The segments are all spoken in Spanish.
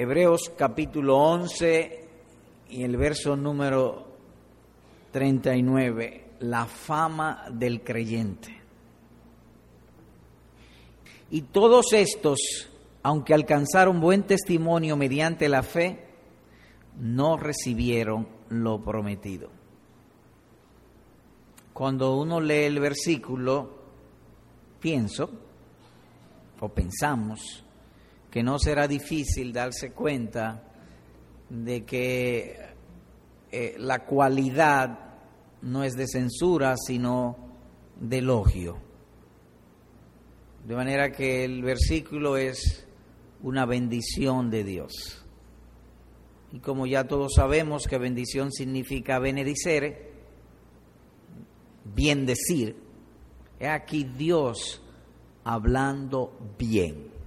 Hebreos capítulo 11 y el verso número 39, la fama del creyente. Y todos estos, aunque alcanzaron buen testimonio mediante la fe, no recibieron lo prometido. Cuando uno lee el versículo, pienso o pensamos que no será difícil darse cuenta de que eh, la cualidad no es de censura, sino de elogio. De manera que el versículo es una bendición de Dios. Y como ya todos sabemos que bendición significa benedicere, bien decir, es aquí Dios hablando bien.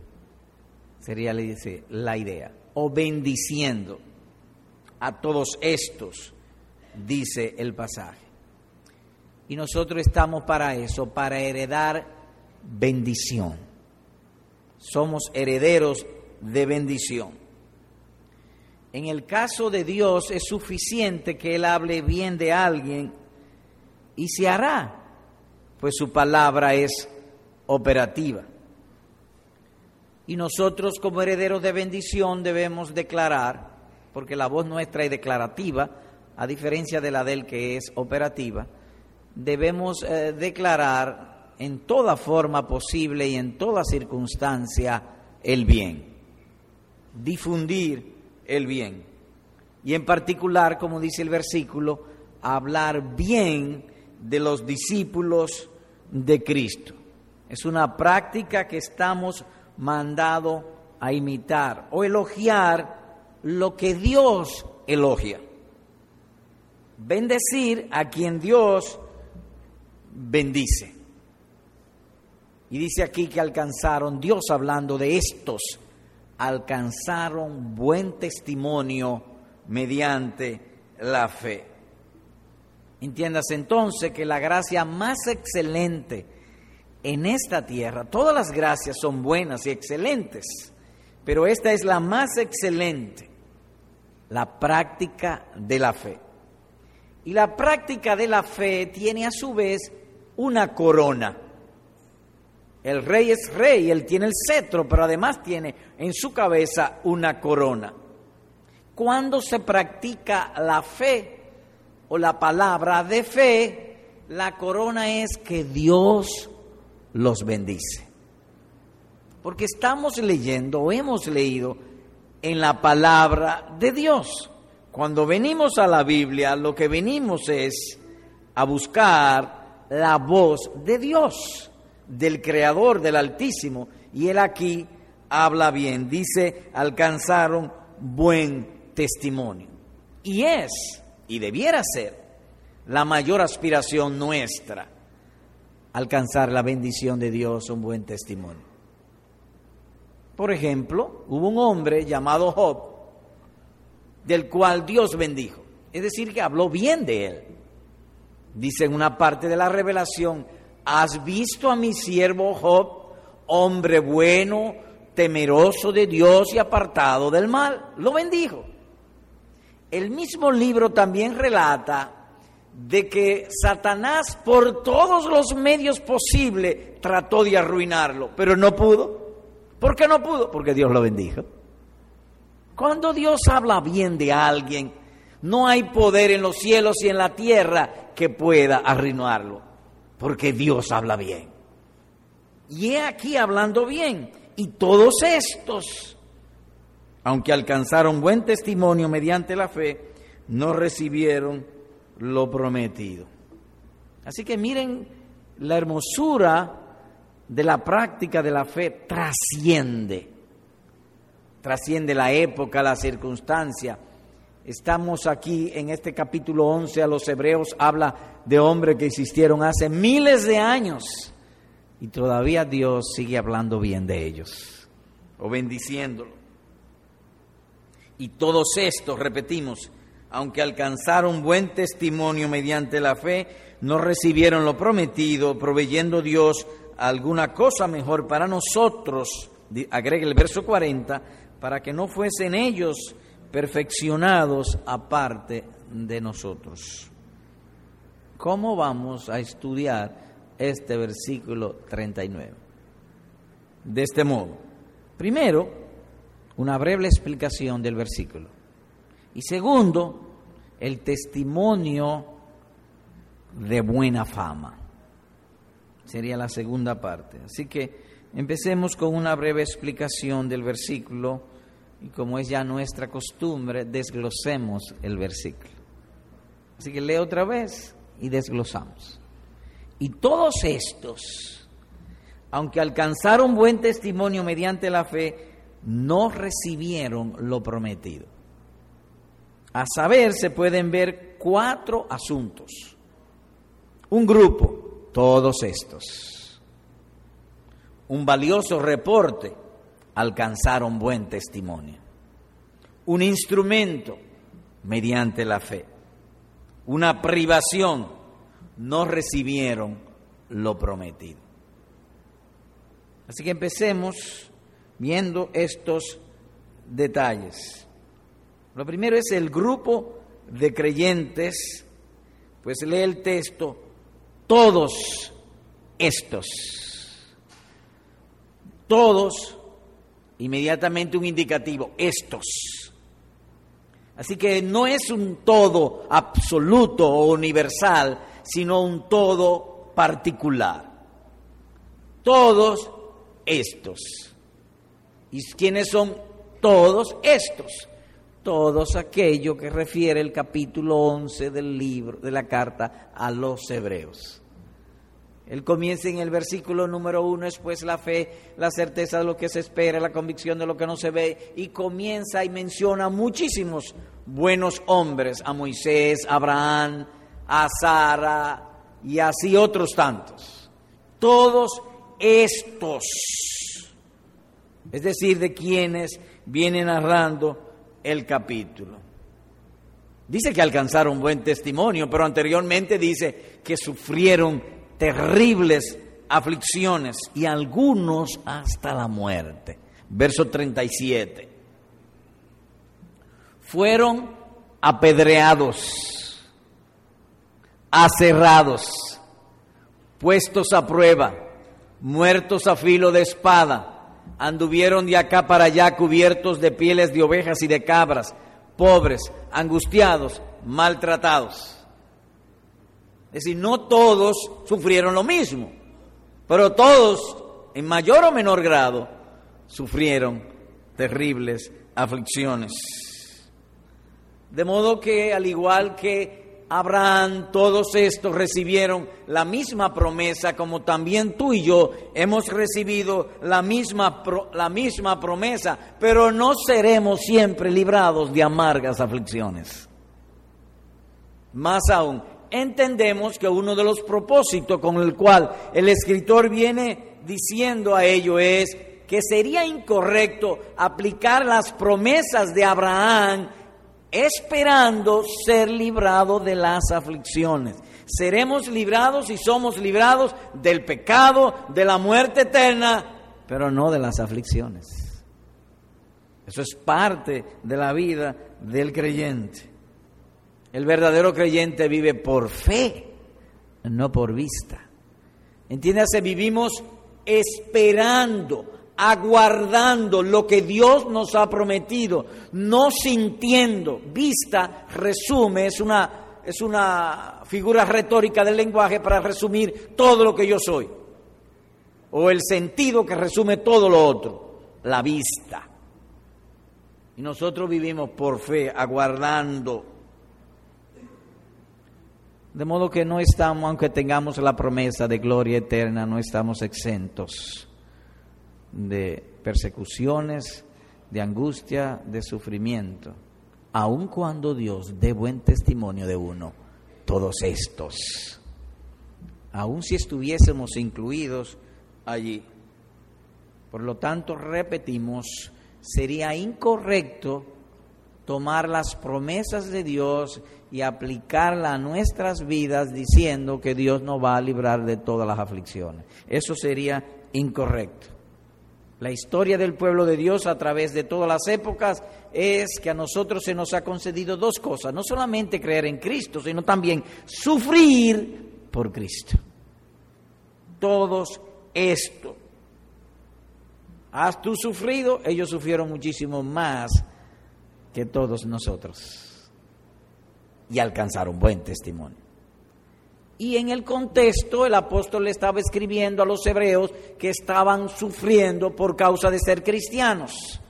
Sería la idea. O bendiciendo a todos estos, dice el pasaje. Y nosotros estamos para eso, para heredar bendición. Somos herederos de bendición. En el caso de Dios es suficiente que Él hable bien de alguien y se hará, pues su palabra es operativa. Y nosotros como herederos de bendición debemos declarar, porque la voz nuestra es declarativa, a diferencia de la de él que es operativa, debemos eh, declarar en toda forma posible y en toda circunstancia el bien, difundir el bien. Y en particular, como dice el versículo, hablar bien de los discípulos de Cristo. Es una práctica que estamos mandados a imitar o elogiar lo que Dios elogia. Bendecir a quien Dios bendice. Y dice aquí que alcanzaron, Dios hablando de estos, alcanzaron buen testimonio mediante la fe. Entiendas entonces que la gracia más excelente en esta tierra, todas las gracias son buenas y excelentes, pero esta es la más excelente, la práctica de la fe. Y la práctica de la fe tiene a su vez una corona. El rey es rey, él tiene el cetro, pero además tiene en su cabeza una corona. Cuando se practica la fe o la palabra de fe, la corona es que Dios los bendice. Porque estamos leyendo o hemos leído en la palabra de Dios. Cuando venimos a la Biblia, lo que venimos es a buscar la voz de Dios del Creador, del Altísimo, y él aquí habla bien, dice, alcanzaron buen testimonio. Y es, y debiera ser, la mayor aspiración nuestra, alcanzar la bendición de Dios, un buen testimonio. Por ejemplo, hubo un hombre llamado Job, del cual Dios bendijo, es decir, que habló bien de él. Dice en una parte de la revelación, ¿has visto a mi siervo Job, hombre bueno, temeroso de Dios y apartado del mal? Lo bendijo. El mismo libro también relata de que Satanás por todos los medios posibles trató de arruinarlo, pero no pudo. ¿Por qué no pudo? Porque Dios lo bendijo. Cuando Dios habla bien de alguien, no hay poder en los cielos y en la tierra que pueda arruinarlo porque Dios habla bien. Y he aquí hablando bien. Y todos estos, aunque alcanzaron buen testimonio mediante la fe, no recibieron lo prometido. Así que miren, la hermosura de la práctica de la fe trasciende, trasciende la época, la circunstancia Estamos aquí en este capítulo 11 a los hebreos, habla de hombres que existieron hace miles de años y todavía Dios sigue hablando bien de ellos o bendiciéndolo. Y todos estos, repetimos, aunque alcanzaron buen testimonio mediante la fe, no recibieron lo prometido, proveyendo Dios alguna cosa mejor para nosotros, agrega el verso 40, para que no fuesen ellos perfeccionados aparte de nosotros. ¿Cómo vamos a estudiar este versículo 39? De este modo. Primero, una breve explicación del versículo. Y segundo, el testimonio de buena fama. Sería la segunda parte. Así que empecemos con una breve explicación del versículo y como es ya nuestra costumbre, desglosemos el versículo. Así que leo otra vez y desglosamos. Y todos estos, aunque alcanzaron buen testimonio mediante la fe, no recibieron lo prometido. A saber, se pueden ver cuatro asuntos. Un grupo, todos estos. Un valioso reporte, alcanzaron buen testimonio. Un instrumento, mediante la fe. Una privación, no recibieron lo prometido. Así que empecemos viendo estos detalles. Lo primero es el grupo de creyentes, pues lee el texto, todos estos, todos, inmediatamente un indicativo, estos. Así que no es un todo absoluto o universal, sino un todo particular. Todos estos. ¿Y quiénes son todos estos? Todos aquello que refiere el capítulo 11 del libro, de la carta a los hebreos. Él comienza en el versículo número uno, es pues la fe, la certeza de lo que se espera, la convicción de lo que no se ve, y comienza y menciona muchísimos buenos hombres, a Moisés, a Abraham, a Sara y así otros tantos. Todos estos, es decir, de quienes viene narrando el capítulo. Dice que alcanzaron buen testimonio, pero anteriormente dice que sufrieron terribles aflicciones y algunos hasta la muerte. Verso 37. Fueron apedreados, aserrados, puestos a prueba, muertos a filo de espada anduvieron de acá para allá cubiertos de pieles de ovejas y de cabras, pobres, angustiados, maltratados. Es decir, no todos sufrieron lo mismo, pero todos, en mayor o menor grado, sufrieron terribles aflicciones. De modo que, al igual que Abraham, todos estos recibieron la misma promesa como también tú y yo hemos recibido la misma, la misma promesa, pero no seremos siempre librados de amargas aflicciones. Más aún, entendemos que uno de los propósitos con el cual el escritor viene diciendo a ello es que sería incorrecto aplicar las promesas de Abraham esperando ser librado de las aflicciones. Seremos librados y somos librados del pecado, de la muerte eterna, pero no de las aflicciones. Eso es parte de la vida del creyente. El verdadero creyente vive por fe, no por vista. Entiéndase, vivimos esperando aguardando lo que Dios nos ha prometido, no sintiendo. Vista, resume, es una, es una figura retórica del lenguaje para resumir todo lo que yo soy. O el sentido que resume todo lo otro, la vista. Y nosotros vivimos por fe, aguardando. De modo que no estamos, aunque tengamos la promesa de gloria eterna, no estamos exentos de persecuciones, de angustia, de sufrimiento, aun cuando Dios dé buen testimonio de uno, todos estos, aun si estuviésemos incluidos allí. Por lo tanto, repetimos, sería incorrecto tomar las promesas de Dios y aplicarlas a nuestras vidas diciendo que Dios nos va a librar de todas las aflicciones. Eso sería incorrecto. La historia del pueblo de Dios a través de todas las épocas es que a nosotros se nos ha concedido dos cosas, no solamente creer en Cristo, sino también sufrir por Cristo. Todos esto. ¿Has tú sufrido? Ellos sufrieron muchísimo más que todos nosotros y alcanzaron buen testimonio. Y en el contexto el apóstol le estaba escribiendo a los hebreos que estaban sufriendo por causa de ser cristianos.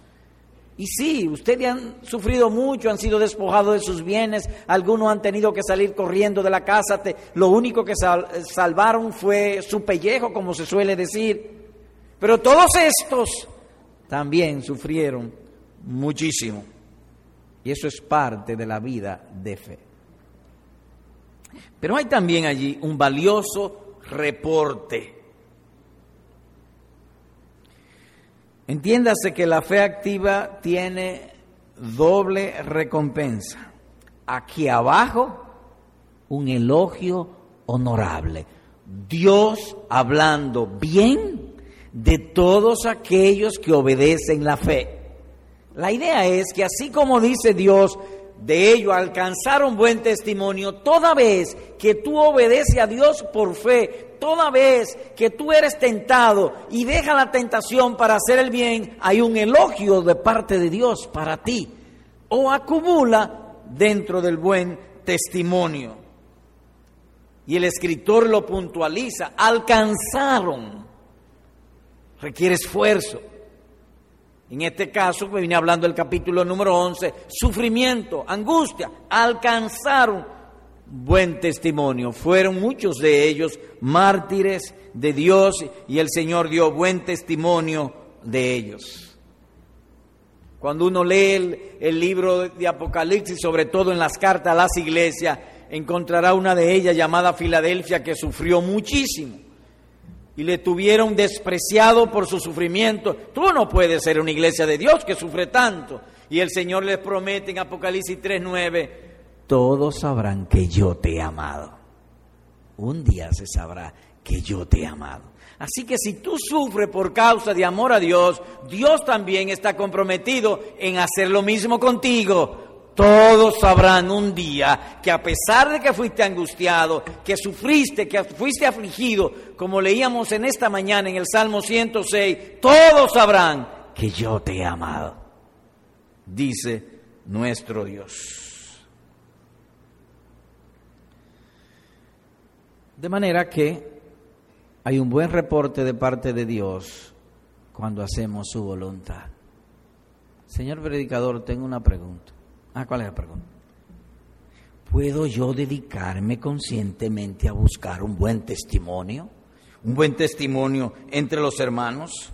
Y sí, ustedes han sufrido mucho, han sido despojados de sus bienes, algunos han tenido que salir corriendo de la casa, lo único que salvaron fue su pellejo, como se suele decir. Pero todos estos también sufrieron muchísimo. Y eso es parte de la vida de fe. Pero hay también allí un valioso reporte. Entiéndase que la fe activa tiene doble recompensa. Aquí abajo, un elogio honorable. Dios hablando bien de todos aquellos que obedecen la fe. La idea es que así como dice Dios, de ello alcanzaron buen testimonio toda vez que tú obedeces a Dios por fe, toda vez que tú eres tentado y deja la tentación para hacer el bien, hay un elogio de parte de Dios para ti o acumula dentro del buen testimonio. Y el escritor lo puntualiza, alcanzaron, requiere esfuerzo, en este caso, pues viene hablando el capítulo número 11, sufrimiento, angustia, alcanzaron buen testimonio. Fueron muchos de ellos mártires de Dios y el Señor dio buen testimonio de ellos. Cuando uno lee el, el libro de Apocalipsis, sobre todo en las cartas a las iglesias, encontrará una de ellas llamada Filadelfia que sufrió muchísimo y le tuvieron despreciado por su sufrimiento. Tú no puedes ser una iglesia de Dios que sufre tanto. Y el Señor les promete en Apocalipsis 3:9, todos sabrán que yo te he amado. Un día se sabrá que yo te he amado. Así que si tú sufres por causa de amor a Dios, Dios también está comprometido en hacer lo mismo contigo. Todos sabrán un día que a pesar de que fuiste angustiado, que sufriste, que fuiste afligido, como leíamos en esta mañana en el Salmo 106, todos sabrán que yo te he amado, dice nuestro Dios. De manera que hay un buen reporte de parte de Dios cuando hacemos su voluntad. Señor predicador, tengo una pregunta. Ah, ¿cuál la pregunta? ¿Puedo yo dedicarme conscientemente a buscar un buen testimonio? ¿Un buen testimonio entre los hermanos?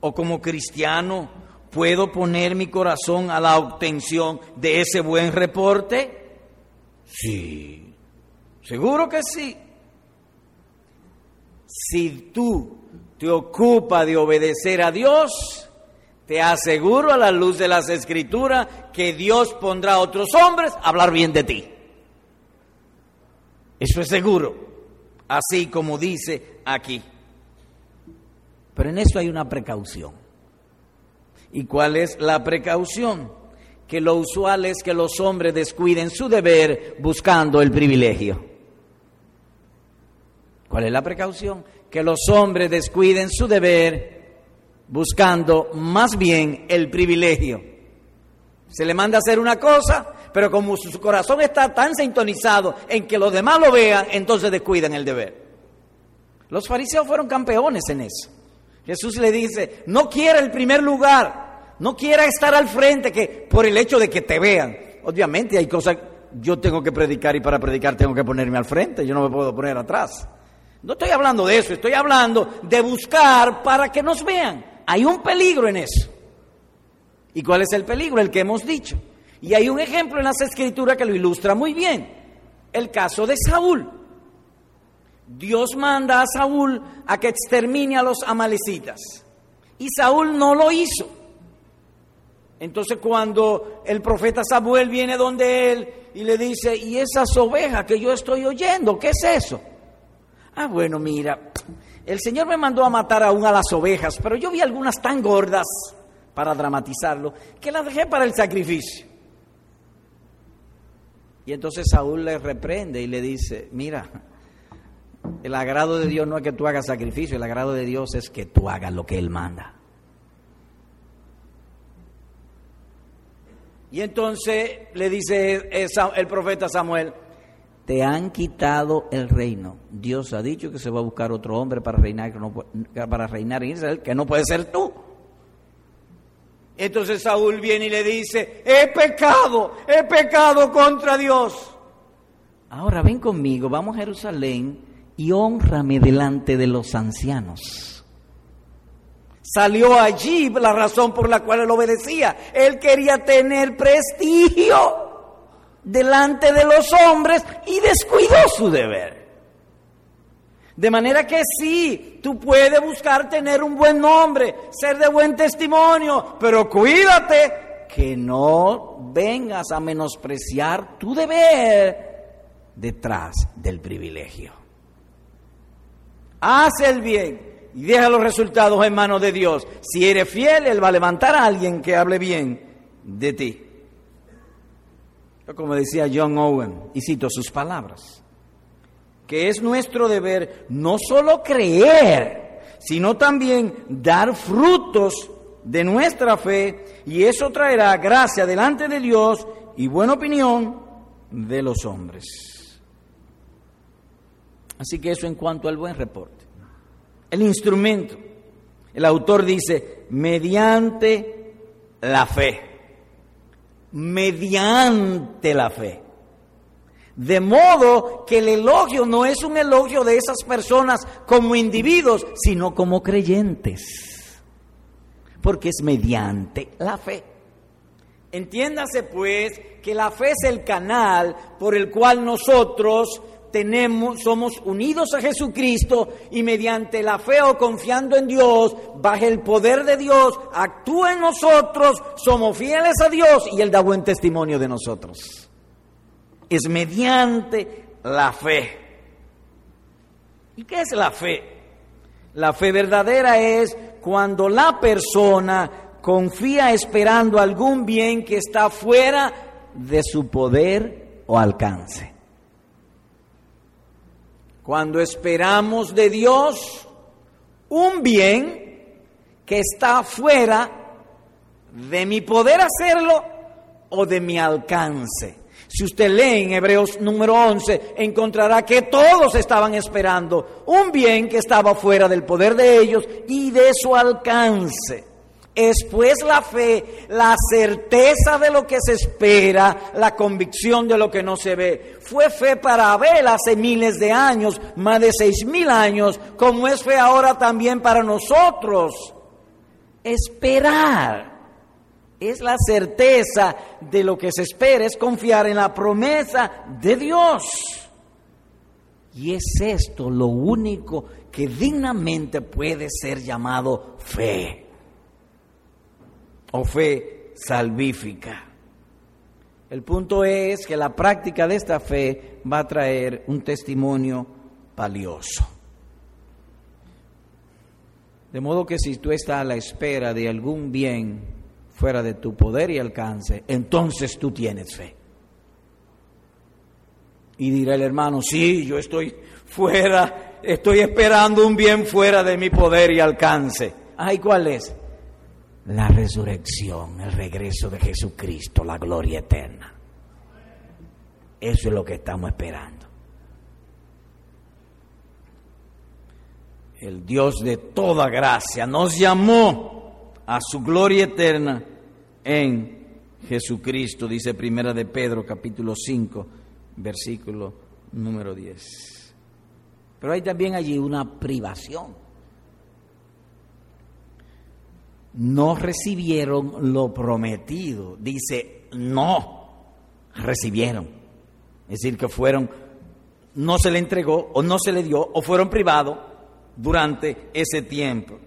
¿O como cristiano puedo poner mi corazón a la obtención de ese buen reporte? Sí, seguro que sí. Si tú te ocupas de obedecer a Dios, te aseguro a la luz de las escrituras que Dios pondrá a otros hombres a hablar bien de ti. Eso es seguro, así como dice aquí. Pero en esto hay una precaución. ¿Y cuál es la precaución? Que lo usual es que los hombres descuiden su deber buscando el privilegio. ¿Cuál es la precaución? Que los hombres descuiden su deber buscando más bien el privilegio. Se le manda a hacer una cosa, pero como su corazón está tan sintonizado en que los demás lo vean, entonces descuidan el deber. Los fariseos fueron campeones en eso. Jesús le dice, no quiera el primer lugar, no quiera estar al frente que por el hecho de que te vean. Obviamente hay cosas, yo tengo que predicar y para predicar tengo que ponerme al frente, yo no me puedo poner atrás. No estoy hablando de eso, estoy hablando de buscar para que nos vean. Hay un peligro en eso. ¿Y cuál es el peligro? El que hemos dicho. Y hay un ejemplo en las escrituras que lo ilustra muy bien. El caso de Saúl. Dios manda a Saúl a que extermine a los amalecitas. Y Saúl no lo hizo. Entonces cuando el profeta Samuel viene donde él y le dice, ¿y esas ovejas que yo estoy oyendo? ¿Qué es eso? Ah, bueno, mira, el Señor me mandó a matar aún a las ovejas, pero yo vi algunas tan gordas, para dramatizarlo, que las dejé para el sacrificio. Y entonces Saúl le reprende y le dice, mira, el agrado de Dios no es que tú hagas sacrificio, el agrado de Dios es que tú hagas lo que Él manda. Y entonces le dice el profeta Samuel, te han quitado el reino. Dios ha dicho que se va a buscar otro hombre para reinar, para reinar en Israel, que no puede ser tú. Entonces Saúl viene y le dice, he pecado, he pecado contra Dios. Ahora ven conmigo, vamos a Jerusalén y honrame delante de los ancianos. Salió allí la razón por la cual él obedecía. Él quería tener prestigio delante de los hombres y descuidó su deber. De manera que sí, tú puedes buscar tener un buen nombre, ser de buen testimonio, pero cuídate que no vengas a menospreciar tu deber detrás del privilegio. Haz el bien y deja los resultados en manos de Dios. Si eres fiel, Él va a levantar a alguien que hable bien de ti. Como decía John Owen, y cito sus palabras, que es nuestro deber no solo creer, sino también dar frutos de nuestra fe, y eso traerá gracia delante de Dios y buena opinión de los hombres. Así que eso en cuanto al buen reporte. El instrumento. El autor dice, mediante la fe mediante la fe. De modo que el elogio no es un elogio de esas personas como individuos, sino como creyentes. Porque es mediante la fe. Entiéndase pues que la fe es el canal por el cual nosotros tenemos, somos unidos a Jesucristo y mediante la fe o confiando en Dios, bajo el poder de Dios, actúa en nosotros, somos fieles a Dios y Él da buen testimonio de nosotros. Es mediante la fe. ¿Y qué es la fe? La fe verdadera es cuando la persona confía esperando algún bien que está fuera de su poder o alcance. Cuando esperamos de Dios un bien que está fuera de mi poder hacerlo o de mi alcance. Si usted lee en Hebreos número 11, encontrará que todos estaban esperando un bien que estaba fuera del poder de ellos y de su alcance. Es pues la fe, la certeza de lo que se espera, la convicción de lo que no se ve. Fue fe para Abel hace miles de años, más de seis mil años, como es fe ahora también para nosotros. Esperar es la certeza de lo que se espera, es confiar en la promesa de Dios. Y es esto lo único que dignamente puede ser llamado fe o fe salvífica. El punto es que la práctica de esta fe va a traer un testimonio valioso. De modo que si tú estás a la espera de algún bien fuera de tu poder y alcance, entonces tú tienes fe. Y dirá el hermano, sí, yo estoy fuera, estoy esperando un bien fuera de mi poder y alcance. Ay, ¿cuál es? La resurrección, el regreso de Jesucristo, la gloria eterna. Eso es lo que estamos esperando. El Dios de toda gracia nos llamó a su gloria eterna en Jesucristo, dice Primera de Pedro capítulo 5, versículo número 10. Pero hay también allí una privación no recibieron lo prometido. Dice, no recibieron. Es decir, que fueron, no se le entregó o no se le dio o fueron privados durante ese tiempo.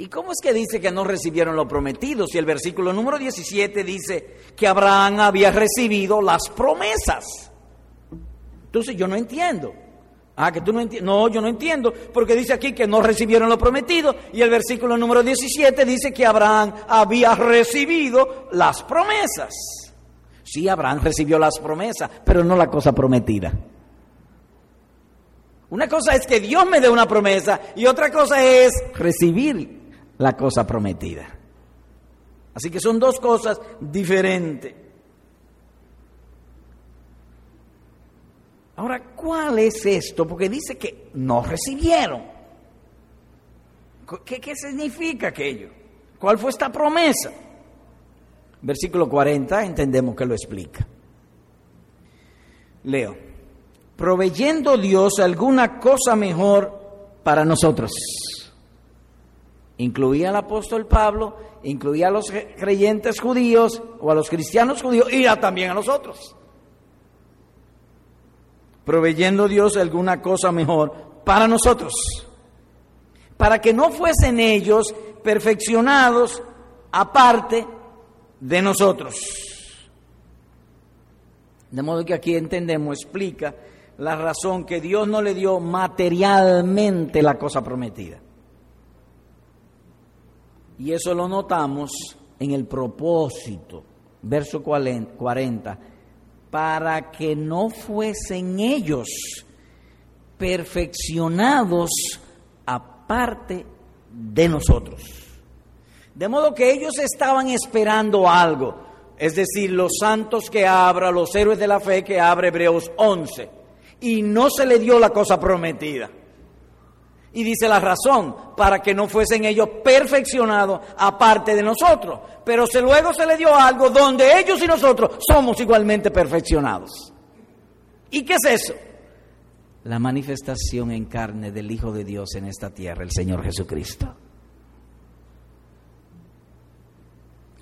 ¿Y cómo es que dice que no recibieron lo prometido? Si el versículo número 17 dice que Abraham había recibido las promesas. Entonces yo no entiendo. Ah, que tú no entiendes. No, yo no entiendo, porque dice aquí que no recibieron lo prometido y el versículo número 17 dice que Abraham había recibido las promesas. Sí, Abraham recibió las promesas, pero no la cosa prometida. Una cosa es que Dios me dé una promesa y otra cosa es recibir la cosa prometida. Así que son dos cosas diferentes. Ahora, ¿cuál es esto? Porque dice que no recibieron. ¿Qué, qué significa aquello? ¿Cuál fue esta promesa? Versículo 40, entendemos que lo explica. Leo, proveyendo Dios alguna cosa mejor para nosotros. Incluía al apóstol Pablo, incluía a los creyentes judíos o a los cristianos judíos y también a nosotros proveyendo Dios alguna cosa mejor para nosotros, para que no fuesen ellos perfeccionados aparte de nosotros. De modo que aquí entendemos, explica la razón que Dios no le dio materialmente la cosa prometida. Y eso lo notamos en el propósito, verso 40 para que no fuesen ellos perfeccionados aparte de nosotros. De modo que ellos estaban esperando algo, es decir, los santos que abra, los héroes de la fe que abre Hebreos 11, y no se le dio la cosa prometida. Y dice la razón, para que no fuesen ellos perfeccionados aparte de nosotros. Pero se, luego se le dio algo donde ellos y nosotros somos igualmente perfeccionados. ¿Y qué es eso? La manifestación en carne del Hijo de Dios en esta tierra, el Señor Jesucristo.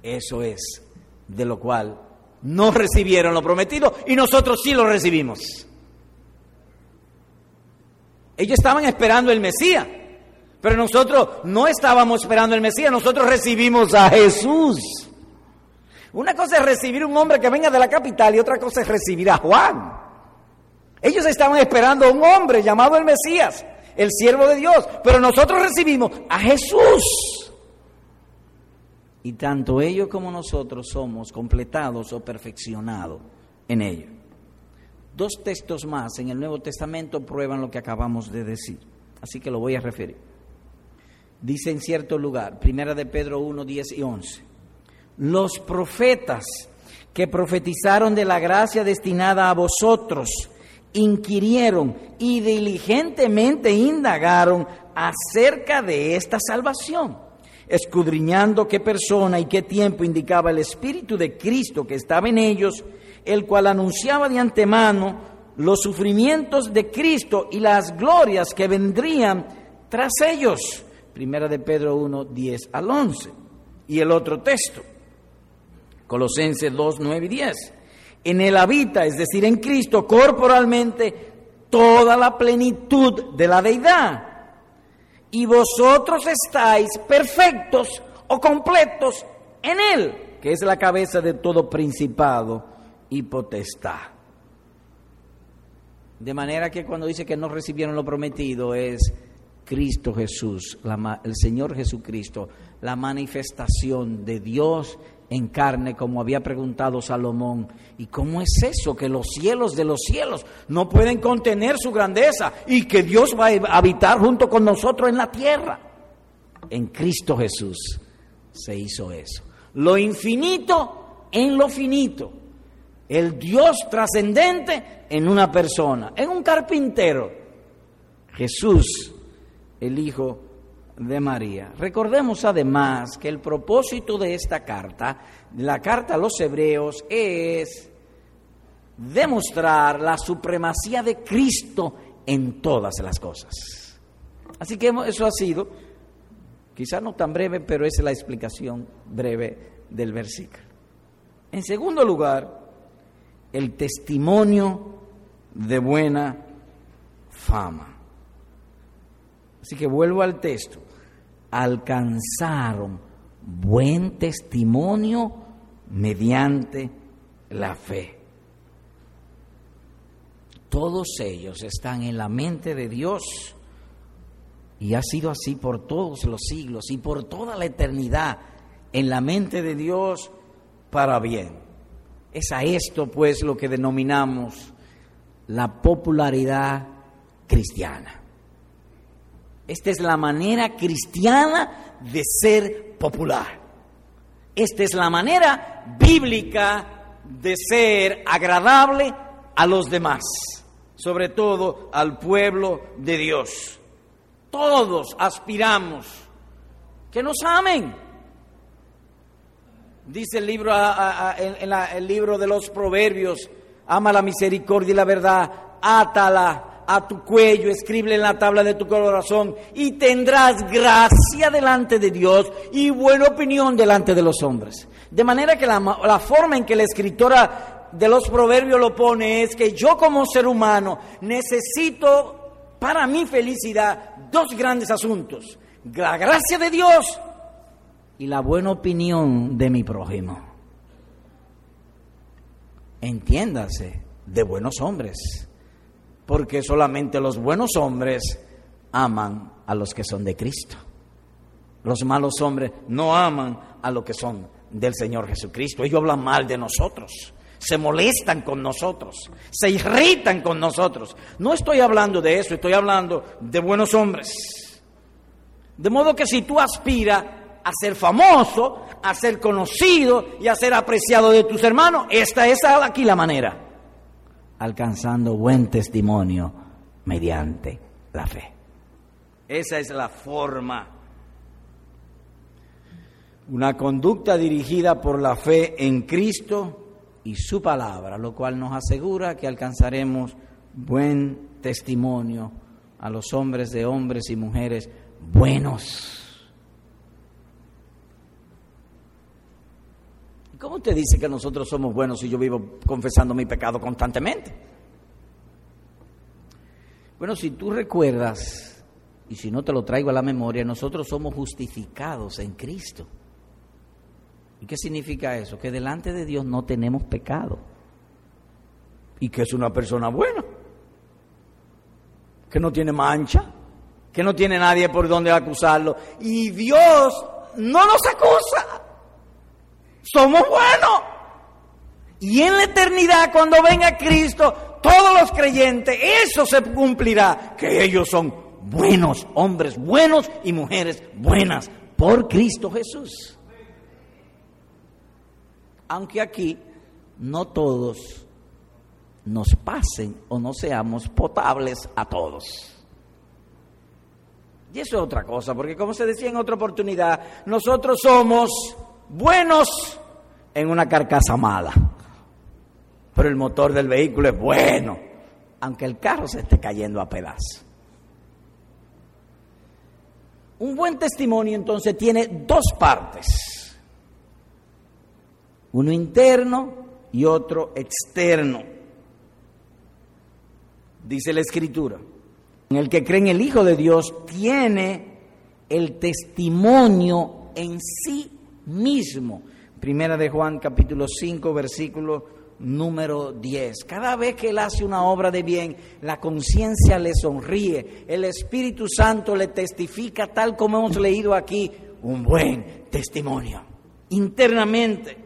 Eso es de lo cual no recibieron lo prometido y nosotros sí lo recibimos. Ellos estaban esperando el Mesías, pero nosotros no estábamos esperando el Mesías, nosotros recibimos a Jesús. Una cosa es recibir un hombre que venga de la capital y otra cosa es recibir a Juan. Ellos estaban esperando a un hombre llamado el Mesías, el siervo de Dios, pero nosotros recibimos a Jesús. Y tanto ellos como nosotros somos completados o perfeccionados en ello. Dos textos más en el Nuevo Testamento prueban lo que acabamos de decir, así que lo voy a referir. Dice en cierto lugar, primera de Pedro 1, 10 y 11, los profetas que profetizaron de la gracia destinada a vosotros, inquirieron y diligentemente indagaron acerca de esta salvación, escudriñando qué persona y qué tiempo indicaba el Espíritu de Cristo que estaba en ellos, el cual anunciaba de antemano los sufrimientos de Cristo y las glorias que vendrían tras ellos. Primera de Pedro 1, 10 al 11. Y el otro texto, Colosenses 2, 9 y 10. En él habita, es decir, en Cristo, corporalmente, toda la plenitud de la deidad. Y vosotros estáis perfectos o completos en él, que es la cabeza de todo principado y potestad. De manera que cuando dice que no recibieron lo prometido es Cristo Jesús, el Señor Jesucristo, la manifestación de Dios en carne, como había preguntado Salomón. ¿Y cómo es eso? Que los cielos de los cielos no pueden contener su grandeza y que Dios va a habitar junto con nosotros en la tierra. En Cristo Jesús se hizo eso. Lo infinito en lo finito el Dios trascendente en una persona, en un carpintero, Jesús, el Hijo de María. Recordemos además que el propósito de esta carta, la carta a los hebreos, es demostrar la supremacía de Cristo en todas las cosas. Así que eso ha sido, quizá no tan breve, pero es la explicación breve del versículo. En segundo lugar, el testimonio de buena fama. Así que vuelvo al texto. Alcanzaron buen testimonio mediante la fe. Todos ellos están en la mente de Dios y ha sido así por todos los siglos y por toda la eternidad en la mente de Dios para bien. Es a esto pues lo que denominamos la popularidad cristiana. Esta es la manera cristiana de ser popular. Esta es la manera bíblica de ser agradable a los demás, sobre todo al pueblo de Dios. Todos aspiramos que nos amen. Dice el libro, el libro de los proverbios, ama la misericordia y la verdad, átala a tu cuello, escribe en la tabla de tu corazón y tendrás gracia delante de Dios y buena opinión delante de los hombres. De manera que la, la forma en que la escritora de los proverbios lo pone es que yo como ser humano necesito para mi felicidad dos grandes asuntos, la gracia de Dios y la buena opinión de mi prójimo. Entiéndase, de buenos hombres, porque solamente los buenos hombres aman a los que son de Cristo. Los malos hombres no aman a los que son del Señor Jesucristo. Ellos hablan mal de nosotros, se molestan con nosotros, se irritan con nosotros. No estoy hablando de eso, estoy hablando de buenos hombres. De modo que si tú aspiras a ser famoso, a ser conocido y a ser apreciado de tus hermanos, esta es aquí la manera alcanzando buen testimonio mediante la fe. Esa es la forma. Una conducta dirigida por la fe en Cristo y su palabra, lo cual nos asegura que alcanzaremos buen testimonio a los hombres de hombres y mujeres buenos. ¿Cómo usted dice que nosotros somos buenos si yo vivo confesando mi pecado constantemente? Bueno, si tú recuerdas, y si no te lo traigo a la memoria, nosotros somos justificados en Cristo. ¿Y qué significa eso? Que delante de Dios no tenemos pecado. Y que es una persona buena. Que no tiene mancha. Que no tiene nadie por donde acusarlo. Y Dios no nos acusa somos buenos. Y en la eternidad, cuando venga Cristo, todos los creyentes, eso se cumplirá, que ellos son buenos, hombres buenos y mujeres buenas, por Cristo Jesús. Aunque aquí no todos nos pasen o no seamos potables a todos. Y eso es otra cosa, porque como se decía en otra oportunidad, nosotros somos buenos en una carcasa mala. Pero el motor del vehículo es bueno, aunque el carro se esté cayendo a pedazos. Un buen testimonio entonces tiene dos partes, uno interno y otro externo. Dice la escritura, en el que cree en el Hijo de Dios tiene el testimonio en sí mismo. Primera de Juan capítulo 5 versículo número 10. Cada vez que él hace una obra de bien, la conciencia le sonríe, el Espíritu Santo le testifica, tal como hemos leído aquí, un buen testimonio, internamente.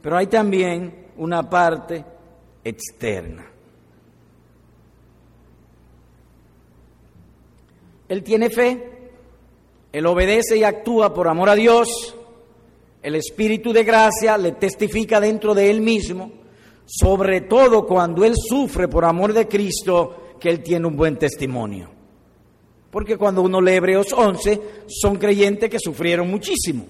Pero hay también una parte externa. Él tiene fe, él obedece y actúa por amor a Dios. El Espíritu de gracia le testifica dentro de él mismo, sobre todo cuando él sufre por amor de Cristo, que él tiene un buen testimonio. Porque cuando uno lee Hebreos 11, son creyentes que sufrieron muchísimo.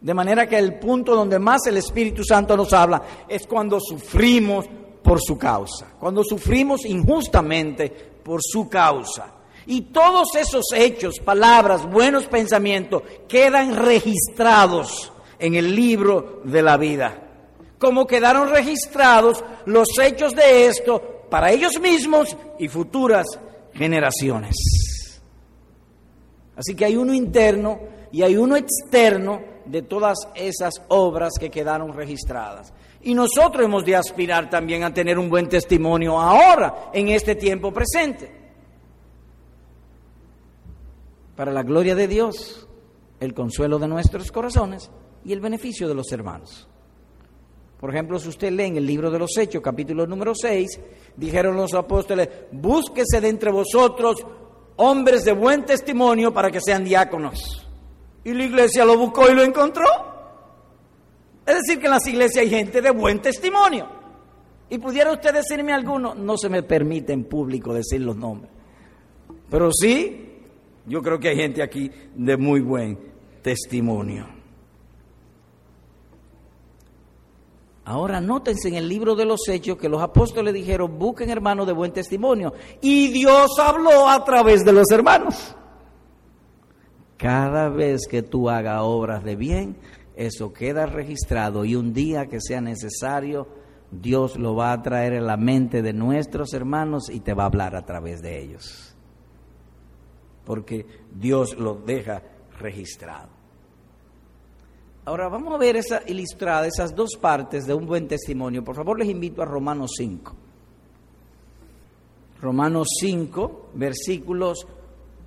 De manera que el punto donde más el Espíritu Santo nos habla es cuando sufrimos por su causa, cuando sufrimos injustamente por su causa. Y todos esos hechos, palabras, buenos pensamientos quedan registrados en el libro de la vida. Como quedaron registrados los hechos de esto para ellos mismos y futuras generaciones. Así que hay uno interno y hay uno externo de todas esas obras que quedaron registradas. Y nosotros hemos de aspirar también a tener un buen testimonio ahora, en este tiempo presente. Para la gloria de Dios, el consuelo de nuestros corazones y el beneficio de los hermanos. Por ejemplo, si usted lee en el libro de los Hechos, capítulo número 6, dijeron los apóstoles, búsquese de entre vosotros hombres de buen testimonio para que sean diáconos. Y la iglesia lo buscó y lo encontró. Es decir, que en las iglesias hay gente de buen testimonio. Y pudiera usted decirme alguno, no se me permite en público decir los nombres. Pero sí, yo creo que hay gente aquí de muy buen testimonio. Ahora nótense en el libro de los Hechos que los apóstoles dijeron, busquen hermanos de buen testimonio. Y Dios habló a través de los hermanos. Cada vez que tú hagas obras de bien, eso queda registrado y un día que sea necesario, Dios lo va a traer en la mente de nuestros hermanos y te va a hablar a través de ellos. Porque Dios lo deja registrado. Ahora vamos a ver esa ilustrada, esas dos partes de un buen testimonio. Por favor, les invito a Romanos 5. Romanos 5, versículos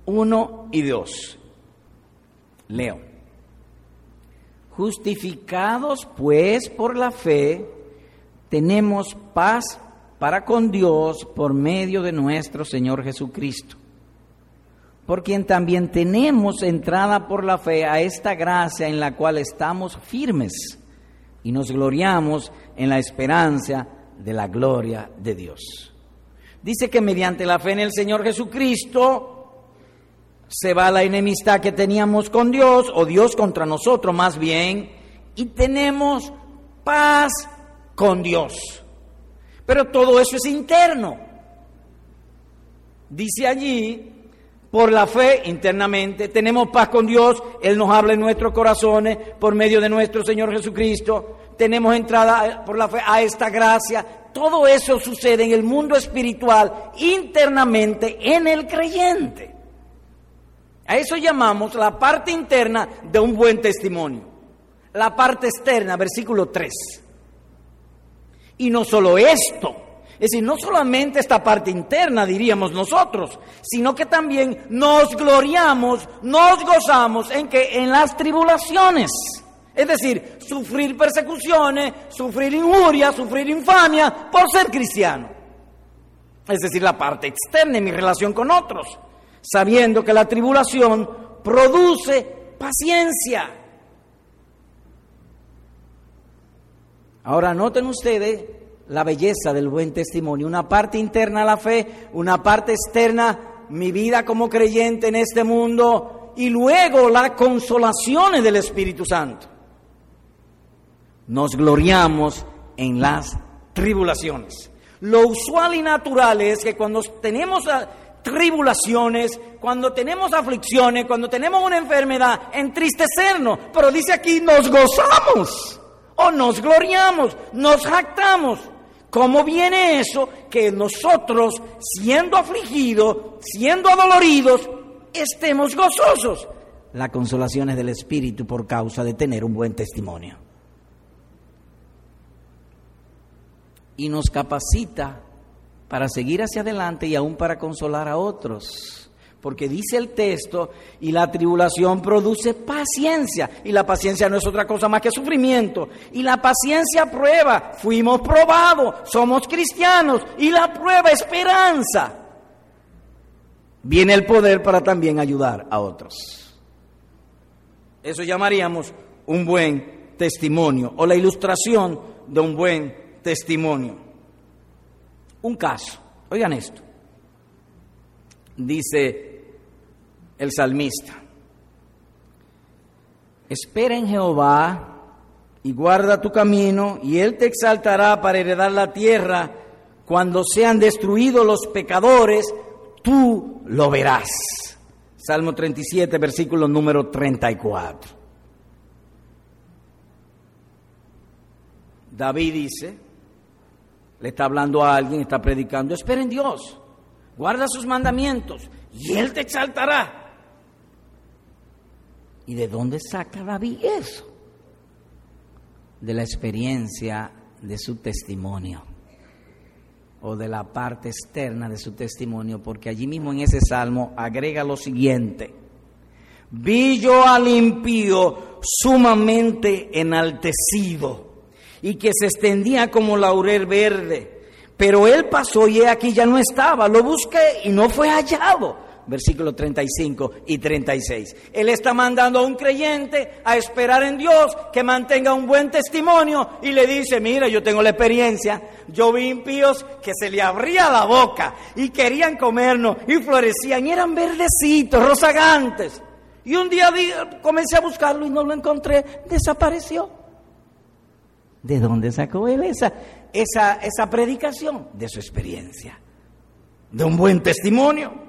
1 y 2. Leo. Justificados pues por la fe, tenemos paz para con Dios por medio de nuestro Señor Jesucristo por quien también tenemos entrada por la fe a esta gracia en la cual estamos firmes y nos gloriamos en la esperanza de la gloria de Dios. Dice que mediante la fe en el Señor Jesucristo se va la enemistad que teníamos con Dios, o Dios contra nosotros más bien, y tenemos paz con Dios. Pero todo eso es interno. Dice allí por la fe internamente, tenemos paz con Dios, Él nos habla en nuestros corazones por medio de nuestro Señor Jesucristo, tenemos entrada por la fe a esta gracia, todo eso sucede en el mundo espiritual internamente en el creyente. A eso llamamos la parte interna de un buen testimonio. La parte externa, versículo 3. Y no solo esto, es decir, no solamente esta parte interna, diríamos nosotros, sino que también nos gloriamos, nos gozamos en que en las tribulaciones. Es decir, sufrir persecuciones, sufrir injuria, sufrir infamia por ser cristiano. Es decir, la parte externa en mi relación con otros, sabiendo que la tribulación produce paciencia. Ahora noten ustedes la belleza del buen testimonio. Una parte interna la fe, una parte externa mi vida como creyente en este mundo y luego las consolaciones del Espíritu Santo. Nos gloriamos en las tribulaciones. Lo usual y natural es que cuando tenemos ah, tribulaciones, cuando tenemos aflicciones, cuando tenemos una enfermedad, entristecernos. Pero dice aquí, nos gozamos o nos gloriamos, nos jactamos. ¿Cómo viene eso que nosotros, siendo afligidos, siendo adoloridos, estemos gozosos? La consolación es del Espíritu por causa de tener un buen testimonio. Y nos capacita para seguir hacia adelante y aún para consolar a otros porque dice el texto, y la tribulación produce paciencia, y la paciencia no es otra cosa más que sufrimiento, y la paciencia prueba, fuimos probados, somos cristianos, y la prueba esperanza. Viene el poder para también ayudar a otros. Eso llamaríamos un buen testimonio, o la ilustración de un buen testimonio. Un caso, oigan esto, dice el salmista. Espera en Jehová y guarda tu camino, y Él te exaltará para heredar la tierra. Cuando sean destruidos los pecadores, tú lo verás. Salmo 37, versículo número 34. David dice, le está hablando a alguien, está predicando, espera en Dios, guarda sus mandamientos, y Él te exaltará. ¿Y de dónde saca David eso? De la experiencia de su testimonio. O de la parte externa de su testimonio, porque allí mismo en ese salmo agrega lo siguiente, vi yo al impío sumamente enaltecido y que se extendía como laurel verde, pero él pasó y aquí ya no estaba, lo busqué y no fue hallado versículos 35 y 36. Él está mandando a un creyente a esperar en Dios que mantenga un buen testimonio y le dice, mira, yo tengo la experiencia, yo vi impíos que se le abría la boca y querían comernos y florecían y eran verdecitos, rozagantes. Y un día comencé a buscarlo y no lo encontré, desapareció. ¿De dónde sacó él esa, esa, esa predicación? De su experiencia, de un buen testimonio.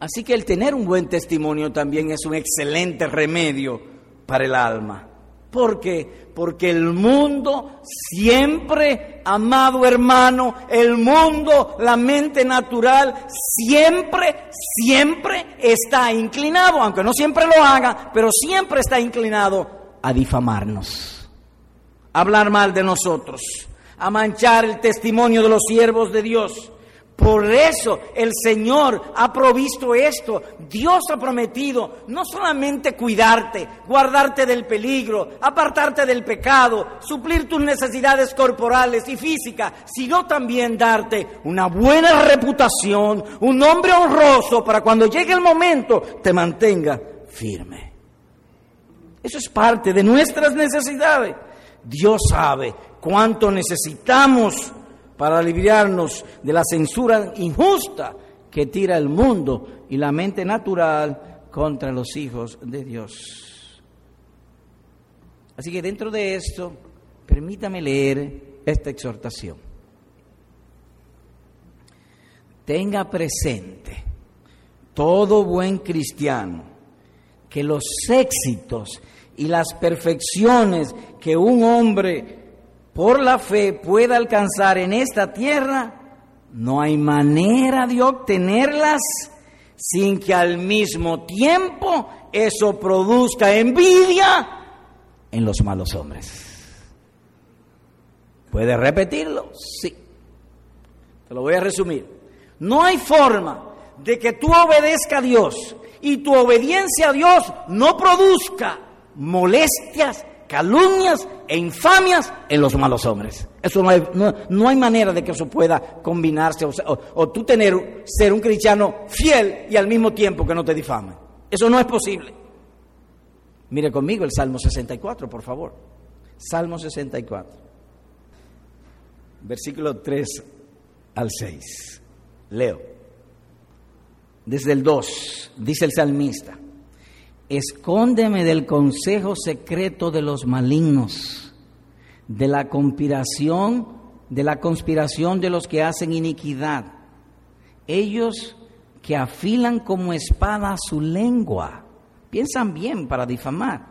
Así que el tener un buen testimonio también es un excelente remedio para el alma. ¿Por qué? Porque el mundo siempre, amado hermano, el mundo, la mente natural, siempre, siempre está inclinado, aunque no siempre lo haga, pero siempre está inclinado a difamarnos, a hablar mal de nosotros, a manchar el testimonio de los siervos de Dios. Por eso el Señor ha provisto esto. Dios ha prometido no solamente cuidarte, guardarte del peligro, apartarte del pecado, suplir tus necesidades corporales y físicas, sino también darte una buena reputación, un nombre honroso para cuando llegue el momento te mantenga firme. Eso es parte de nuestras necesidades. Dios sabe cuánto necesitamos para aliviarnos de la censura injusta que tira el mundo y la mente natural contra los hijos de Dios. Así que dentro de esto, permítame leer esta exhortación. Tenga presente todo buen cristiano que los éxitos y las perfecciones que un hombre por la fe pueda alcanzar en esta tierra, no hay manera de obtenerlas sin que al mismo tiempo eso produzca envidia en los malos hombres. ¿Puede repetirlo? Sí. Te lo voy a resumir. No hay forma de que tú obedezca a Dios y tu obediencia a Dios no produzca molestias calumnias e infamias en los malos hombres. Eso no hay, no, hay manera de que eso pueda combinarse o, tú tener, ser un cristiano fiel y al mismo tiempo que no te difame. Eso no es posible. Mire conmigo el Salmo 64, por favor. Salmo 64, versículo 3 al 6. Leo. Desde el 2, dice el salmista. Escóndeme del consejo secreto de los malignos, de la conspiración, de la conspiración de los que hacen iniquidad. Ellos que afilan como espada su lengua, piensan bien para difamar,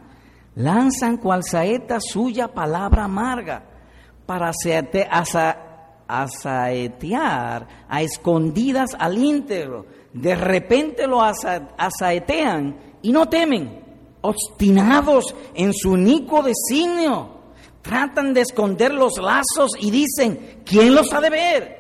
lanzan cual saeta suya palabra amarga para asaetear a escondidas al íntegro. De repente lo asaetean y no temen, obstinados en su único designio, tratan de esconder los lazos y dicen, ¿quién los ha de ver?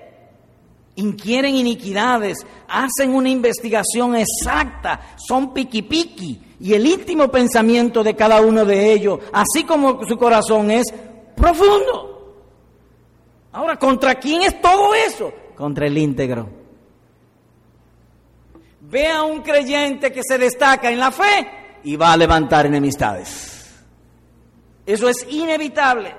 Inquieren iniquidades, hacen una investigación exacta, son piqui y el íntimo pensamiento de cada uno de ellos, así como su corazón es profundo. Ahora, ¿contra quién es todo eso? Contra el íntegro. Ve a un creyente que se destaca en la fe y va a levantar enemistades. Eso es inevitable.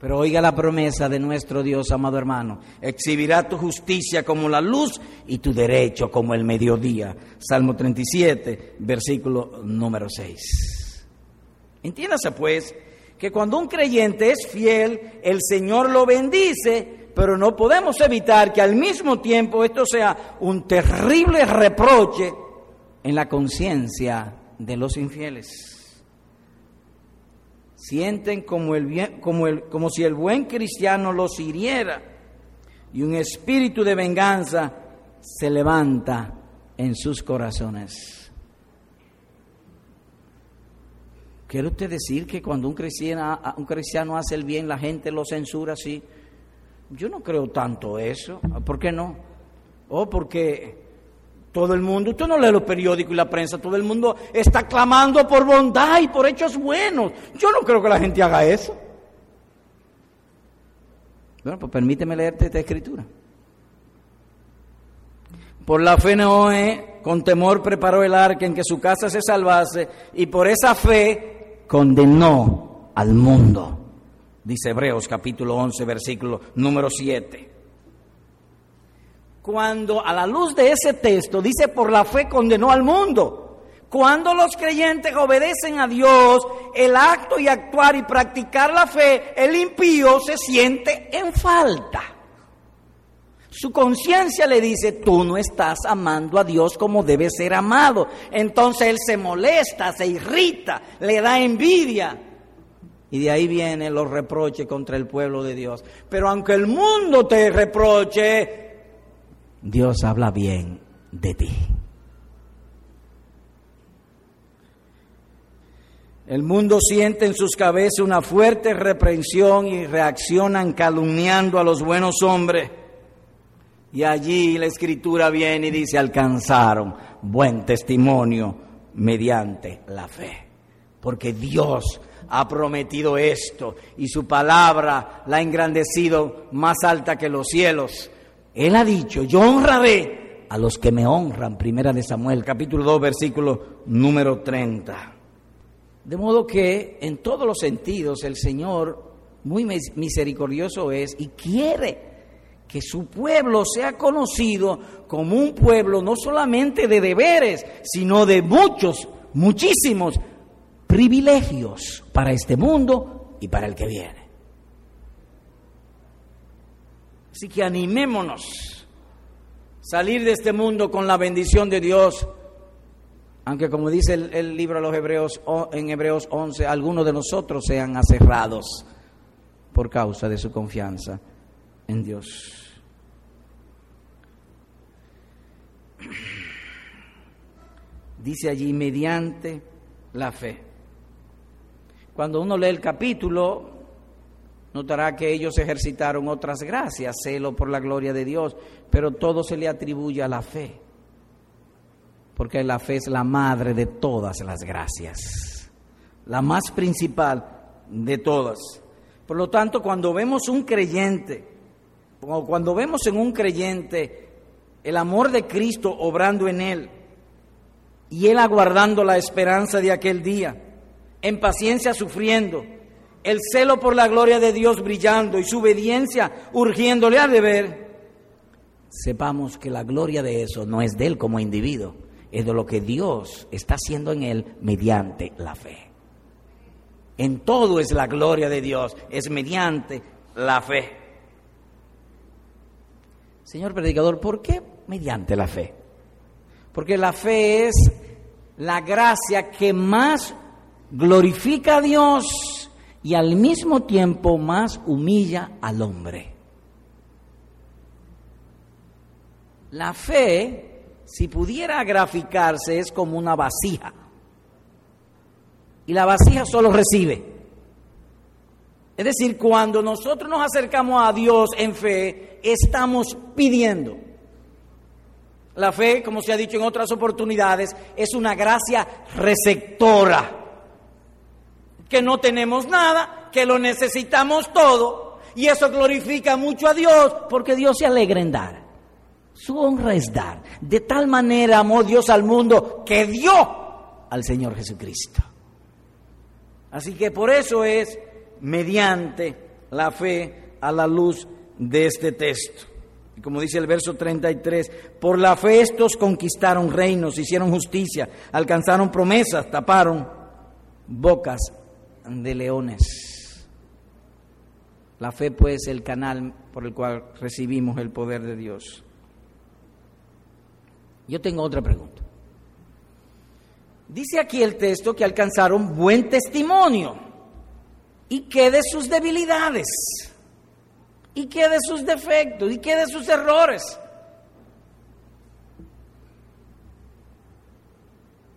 Pero oiga la promesa de nuestro Dios, amado hermano. Exhibirá tu justicia como la luz y tu derecho como el mediodía. Salmo 37, versículo número 6. Entiéndase pues que cuando un creyente es fiel, el Señor lo bendice pero no podemos evitar que al mismo tiempo esto sea un terrible reproche en la conciencia de los infieles. Sienten como, el bien, como, el, como si el buen cristiano los hiriera y un espíritu de venganza se levanta en sus corazones. ¿Quiere usted decir que cuando un cristiano, un cristiano hace el bien, la gente lo censura así? Yo no creo tanto eso. ¿Por qué no? Oh, porque todo el mundo, usted no lee los periódicos y la prensa, todo el mundo está clamando por bondad y por hechos buenos. Yo no creo que la gente haga eso. Bueno, pues permíteme leerte esta escritura. Por la fe Noé, con temor preparó el arca en que su casa se salvase, y por esa fe condenó al mundo. Dice Hebreos capítulo 11, versículo número 7 cuando a la luz de ese texto dice por la fe condenó al mundo. Cuando los creyentes obedecen a Dios, el acto y actuar y practicar la fe, el impío se siente en falta. Su conciencia le dice, tú no estás amando a Dios como debe ser amado. Entonces él se molesta, se irrita, le da envidia. Y de ahí vienen los reproches contra el pueblo de Dios. Pero aunque el mundo te reproche, Dios habla bien de ti. El mundo siente en sus cabezas una fuerte reprensión y reaccionan calumniando a los buenos hombres. Y allí la escritura viene y dice, alcanzaron buen testimonio mediante la fe. Porque Dios ha prometido esto y su palabra la ha engrandecido más alta que los cielos. Él ha dicho, yo honraré a los que me honran. Primera de Samuel, capítulo 2, versículo número 30. De modo que en todos los sentidos el Señor muy misericordioso es y quiere que su pueblo sea conocido como un pueblo no solamente de deberes, sino de muchos, muchísimos privilegios para este mundo y para el que viene. Así que animémonos salir de este mundo con la bendición de Dios. Aunque como dice el, libro de los Hebreos en Hebreos 11, algunos de nosotros sean aserrados por causa de su confianza en Dios. Dice allí mediante la fe. Cuando uno lee el capítulo, Notará que ellos ejercitaron otras gracias, celo por la gloria de Dios, pero todo se le atribuye a la fe, porque la fe es la madre de todas las gracias, la más principal de todas. Por lo tanto, cuando vemos un creyente, o cuando vemos en un creyente el amor de Cristo obrando en él, y él aguardando la esperanza de aquel día, en paciencia sufriendo, el celo por la gloria de Dios brillando y su obediencia urgiéndole a deber, sepamos que la gloria de eso no es de él como individuo, es de lo que Dios está haciendo en él mediante la fe. En todo es la gloria de Dios, es mediante la fe. Señor predicador, ¿por qué mediante la fe? Porque la fe es la gracia que más glorifica a Dios y al mismo tiempo más humilla al hombre. La fe, si pudiera graficarse, es como una vasija. Y la vasija solo recibe. Es decir, cuando nosotros nos acercamos a Dios en fe, estamos pidiendo. La fe, como se ha dicho en otras oportunidades, es una gracia receptora que no tenemos nada, que lo necesitamos todo. Y eso glorifica mucho a Dios porque Dios se alegra en dar. Su honra es dar. De tal manera amó Dios al mundo que dio al Señor Jesucristo. Así que por eso es mediante la fe a la luz de este texto. Como dice el verso 33, por la fe estos conquistaron reinos, hicieron justicia, alcanzaron promesas, taparon bocas de leones. La fe pues es el canal por el cual recibimos el poder de Dios. Yo tengo otra pregunta. Dice aquí el texto que alcanzaron buen testimonio. ¿Y qué de sus debilidades? ¿Y qué de sus defectos? ¿Y qué de sus errores?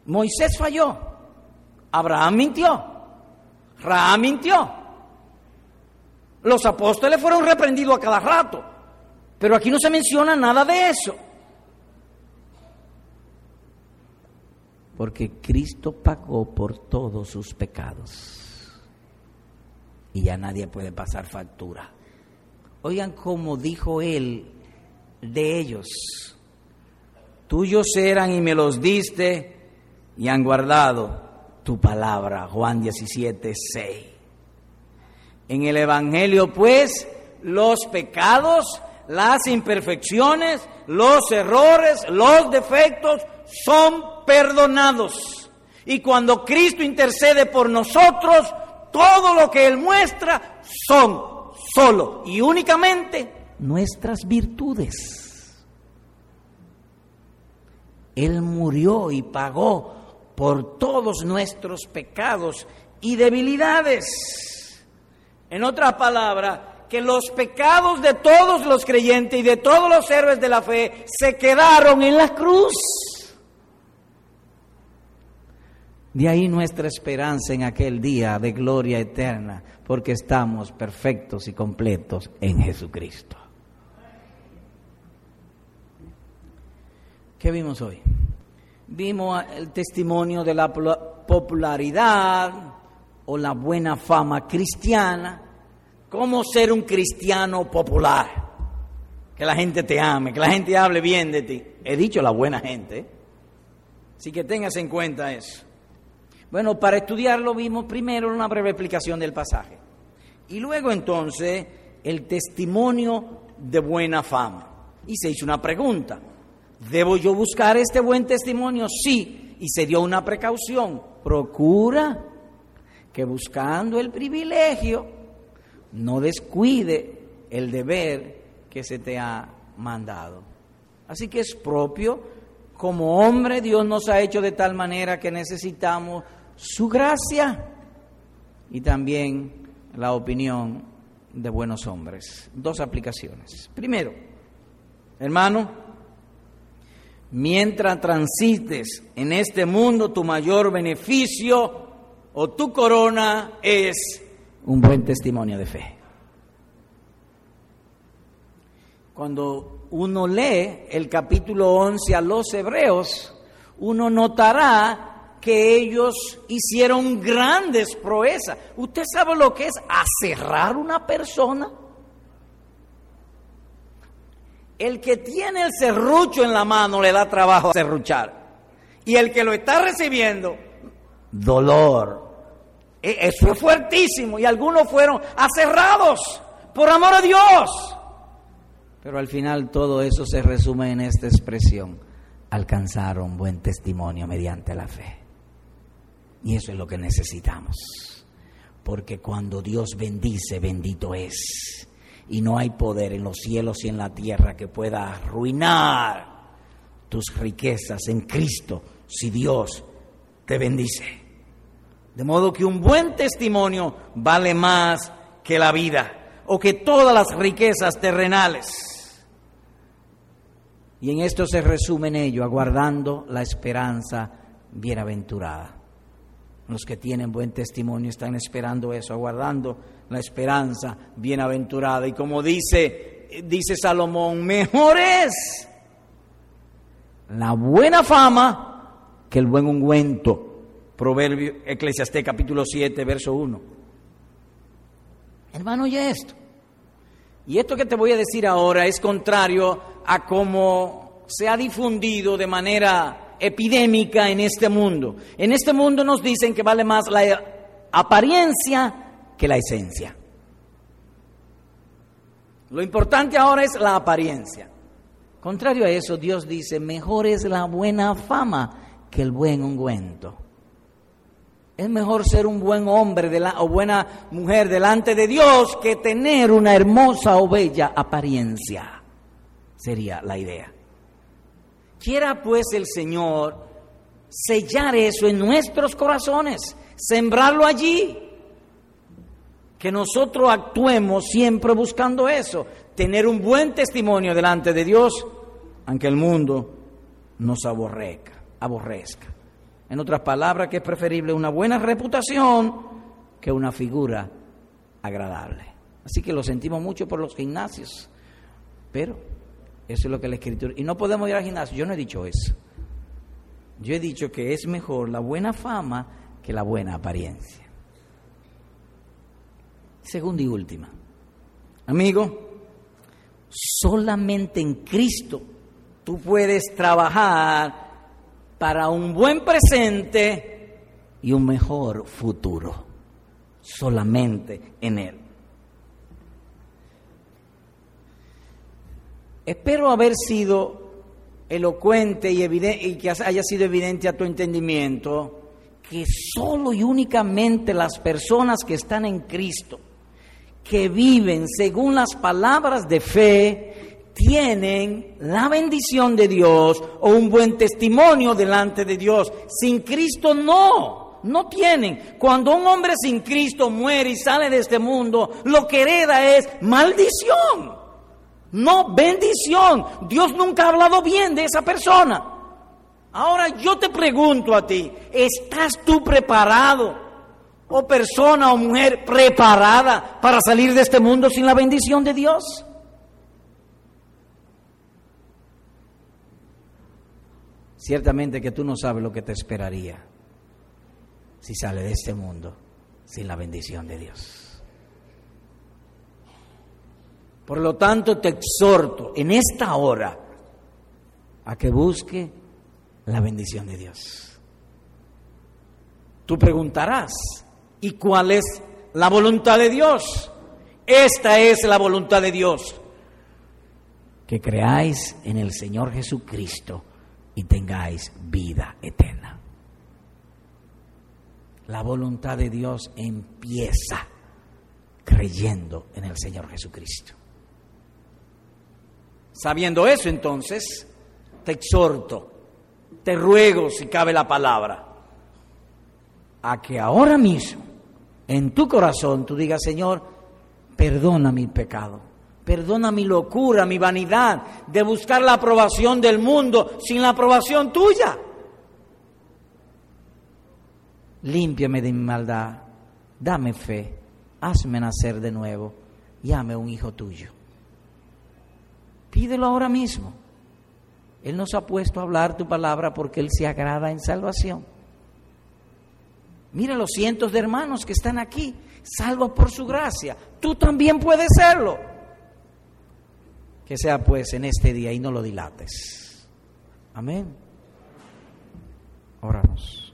Moisés falló. Abraham mintió. Ra mintió. Los apóstoles fueron reprendidos a cada rato, pero aquí no se menciona nada de eso. Porque Cristo pagó por todos sus pecados y ya nadie puede pasar factura. Oigan cómo dijo él de ellos. Tuyos eran y me los diste y han guardado tu palabra. Juan 17, 6. En el Evangelio, pues, los pecados, las imperfecciones, los errores, los defectos son perdonados. Y cuando Cristo intercede por nosotros, todo lo que Él muestra son solo y únicamente nuestras virtudes. Él murió y pagó por todos nuestros pecados y debilidades. En otras palabras, que los pecados de todos los creyentes y de todos los héroes de la fe se quedaron en la cruz. De ahí nuestra esperanza en aquel día de gloria eterna, porque estamos perfectos y completos en Jesucristo. ¿Qué vimos hoy? Vimos el testimonio de la popularidad o la buena fama cristiana, cómo ser un cristiano popular, que la gente te ame, que la gente hable bien de ti. He dicho la buena gente, así que tengas en cuenta eso. Bueno, para estudiarlo vimos primero una breve explicación del pasaje y luego entonces el testimonio de buena fama. Y se hizo una pregunta, ¿Debo yo buscar este buen testimonio? Sí. Y se dio una precaución. Procura que buscando el privilegio no descuide el deber que se te ha mandado. Así que es propio, como hombre Dios nos ha hecho de tal manera que necesitamos su gracia y también la opinión de buenos hombres. Dos aplicaciones. Primero, hermano, mientras transites en este mundo, tu mayor beneficio o tu corona es un buen testimonio de fe. Cuando uno lee el capítulo 11 a los hebreos, uno notará que ellos hicieron grandes proezas. ¿Usted sabe lo que es aserrar una persona? El que tiene el serrucho en la mano le da trabajo a serruchar. Y el que lo está recibiendo, dolor. E, eso es fuertísimo. Y algunos fueron aserrados por amor a Dios. Pero al final todo eso se resume en esta expresión. Alcanzaron buen testimonio mediante la fe. Y eso es lo que necesitamos. Porque cuando Dios bendice, bendito es y no hay poder en los cielos y en la tierra que pueda arruinar tus riquezas en Cristo si Dios te bendice. De modo que un buen testimonio vale más que la vida o que todas las riquezas terrenales. Y en esto se resume en ello, aguardando la esperanza bienaventurada. Los que tienen buen testimonio están esperando eso, aguardando la esperanza bienaventurada. Y como dice, dice Salomón, mejor es la buena fama que el buen ungüento. Proverbio Eclesiastés capítulo 7, verso 1. Hermano, oye esto. Y esto que te voy a decir ahora es contrario a cómo se ha difundido de manera epidémica en este mundo. En este mundo nos dicen que vale más la apariencia que la esencia. Lo importante ahora es la apariencia. Contrario a eso, Dios dice, mejor es la buena fama que el buen ungüento. Es mejor ser un buen hombre o buena mujer delante de Dios que tener una hermosa o bella apariencia. Sería la idea. Quiera pues el Señor sellar eso en nuestros corazones, sembrarlo allí que nosotros actuemos siempre buscando eso, tener un buen testimonio delante de Dios, aunque el mundo nos aborrezca, aborrezca. En otras palabras, que es preferible una buena reputación que una figura agradable. Así que lo sentimos mucho por los gimnasios, pero eso es lo que la escritura... Y no podemos ir al gimnasio, yo no he dicho eso. Yo he dicho que es mejor la buena fama que la buena apariencia. Segunda y última. Amigo, solamente en Cristo tú puedes trabajar para un buen presente y un mejor futuro. Solamente en Él. Espero haber sido elocuente y, y que haya sido evidente a tu entendimiento que solo y únicamente las personas que están en Cristo, que viven según las palabras de fe, tienen la bendición de Dios o un buen testimonio delante de Dios. Sin Cristo no, no tienen. Cuando un hombre sin Cristo muere y sale de este mundo, lo que hereda es maldición. No, bendición. Dios nunca ha hablado bien de esa persona. Ahora yo te pregunto a ti, ¿estás tú preparado, o oh persona o mujer preparada para salir de este mundo sin la bendición de Dios? Ciertamente que tú no sabes lo que te esperaría si sale de este mundo sin la bendición de Dios. Por lo tanto, te exhorto en esta hora a que busque la bendición de Dios. Tú preguntarás, ¿y cuál es la voluntad de Dios? Esta es la voluntad de Dios. Que creáis en el Señor Jesucristo y tengáis vida eterna. La voluntad de Dios empieza creyendo en el Señor Jesucristo. Sabiendo eso entonces, te exhorto, te ruego, si cabe la palabra, a que ahora mismo en tu corazón tú digas, Señor, perdona mi pecado, perdona mi locura, mi vanidad de buscar la aprobación del mundo sin la aprobación tuya. Límpiame de mi maldad, dame fe, hazme nacer de nuevo y un hijo tuyo. Pídelo ahora mismo. Él nos ha puesto a hablar tu palabra porque Él se agrada en salvación. Mira los cientos de hermanos que están aquí, salvos por su gracia. Tú también puedes serlo. Que sea pues en este día y no lo dilates. Amén. Oramos.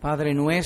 Padre nuestro,